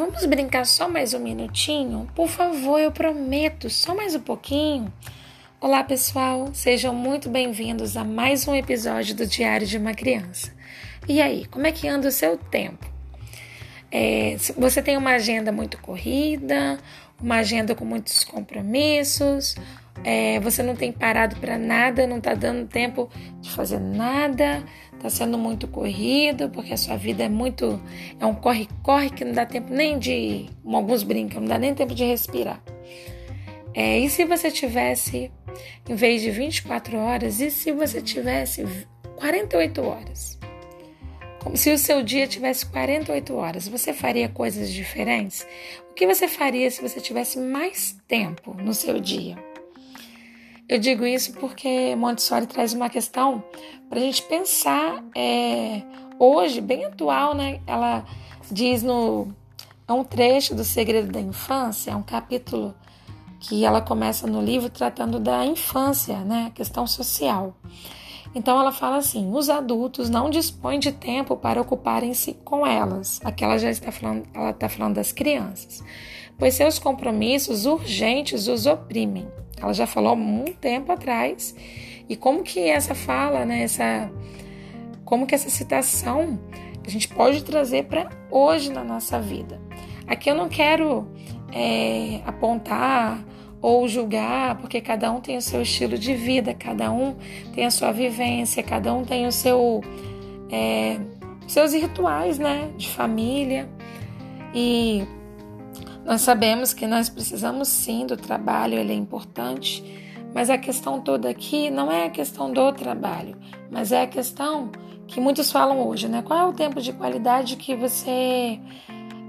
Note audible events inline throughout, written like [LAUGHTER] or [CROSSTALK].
Vamos brincar só mais um minutinho? Por favor, eu prometo, só mais um pouquinho. Olá, pessoal, sejam muito bem-vindos a mais um episódio do Diário de uma Criança. E aí, como é que anda o seu tempo? É, você tem uma agenda muito corrida, uma agenda com muitos compromissos, é, você não tem parado para nada, não está dando tempo de fazer nada, está sendo muito corrido, porque a sua vida é muito. é um corre-corre que não dá tempo nem de. como alguns brincam, não dá nem tempo de respirar. É, e se você tivesse, em vez de 24 horas, e se você tivesse 48 horas? Como se o seu dia tivesse 48 horas, você faria coisas diferentes? O que você faria se você tivesse mais tempo no seu dia? Eu digo isso porque Montessori traz uma questão para a gente pensar é, hoje, bem atual, né? Ela diz no. É um trecho do Segredo da Infância, é um capítulo que ela começa no livro tratando da infância, né? A questão social. Então ela fala assim: os adultos não dispõem de tempo para ocuparem-se com elas. Aqui ela já está falando, ela está falando das crianças, pois seus compromissos urgentes os oprimem. Ela já falou há muito tempo atrás. E como que essa fala, né, essa, como que essa citação a gente pode trazer para hoje na nossa vida? Aqui eu não quero é, apontar ou julgar, porque cada um tem o seu estilo de vida, cada um tem a sua vivência, cada um tem o seu é, seus rituais, né, de família. E nós sabemos que nós precisamos sim do trabalho, ele é importante, mas a questão toda aqui não é a questão do trabalho, mas é a questão que muitos falam hoje, né? Qual é o tempo de qualidade que você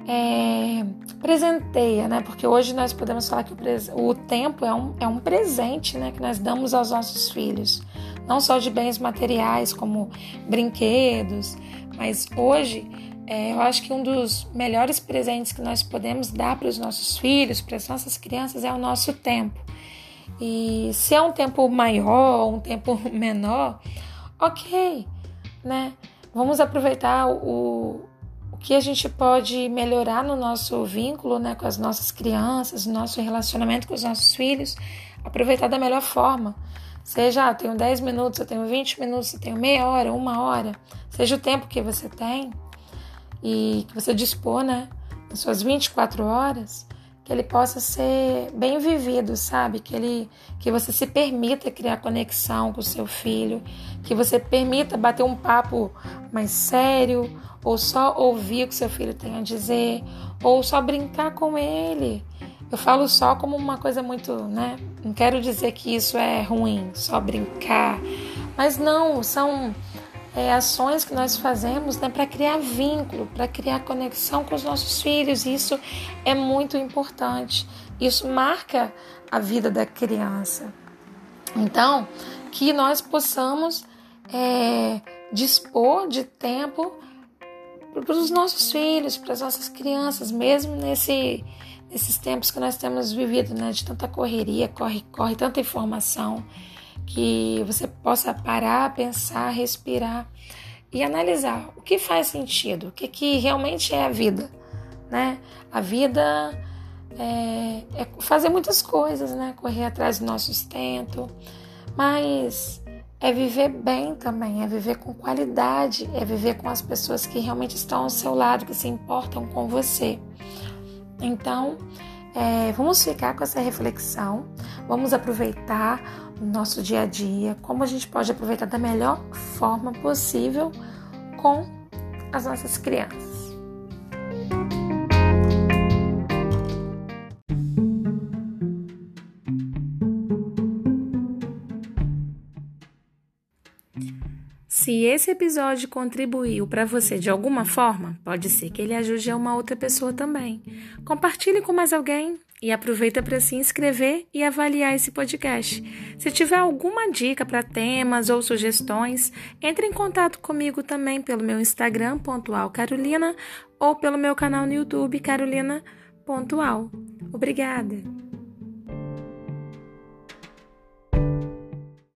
é, presenteia, né? Porque hoje nós podemos falar que o, o tempo é um, é um presente, né? Que nós damos aos nossos filhos, não só de bens materiais como brinquedos, mas hoje é, eu acho que um dos melhores presentes que nós podemos dar para os nossos filhos, para as nossas crianças, é o nosso tempo. E se é um tempo maior ou um tempo [LAUGHS] menor, ok, né? Vamos aproveitar o, o que a gente pode melhorar no nosso vínculo né, com as nossas crianças, no nosso relacionamento com os nossos filhos, aproveitar da melhor forma. Seja, ah, eu tenho 10 minutos, eu tenho 20 minutos, eu tenho meia hora, uma hora, seja o tempo que você tem, e que você dispor, né, nas suas 24 horas, que ele possa ser bem vivido, sabe? Que ele que você se permita criar conexão com o seu filho, que você permita bater um papo mais sério, ou só ouvir o que seu filho tem a dizer, ou só brincar com ele. Eu falo só como uma coisa muito, né? Não quero dizer que isso é ruim, só brincar, mas não, são é, ações que nós fazemos né, para criar vínculo, para criar conexão com os nossos filhos. Isso é muito importante. Isso marca a vida da criança. Então, que nós possamos é, dispor de tempo para os nossos filhos, para as nossas crianças, mesmo nesse, nesses tempos que nós temos vivido, né, de tanta correria, corre, corre, tanta informação que você possa parar, pensar, respirar e analisar o que faz sentido, o que, que realmente é a vida, né? A vida é, é fazer muitas coisas, né? Correr atrás do nosso sustento, mas é viver bem também, é viver com qualidade, é viver com as pessoas que realmente estão ao seu lado, que se importam com você. Então, é, vamos ficar com essa reflexão, vamos aproveitar o nosso dia a dia, como a gente pode aproveitar da melhor forma possível com as nossas crianças. Se esse episódio contribuiu para você de alguma forma, pode ser que ele ajude a uma outra pessoa também. Compartilhe com mais alguém e aproveita para se inscrever e avaliar esse podcast. Se tiver alguma dica para temas ou sugestões, entre em contato comigo também pelo meu Instagram pontual Carolina ou pelo meu canal no YouTube Carolina pontual. Obrigada.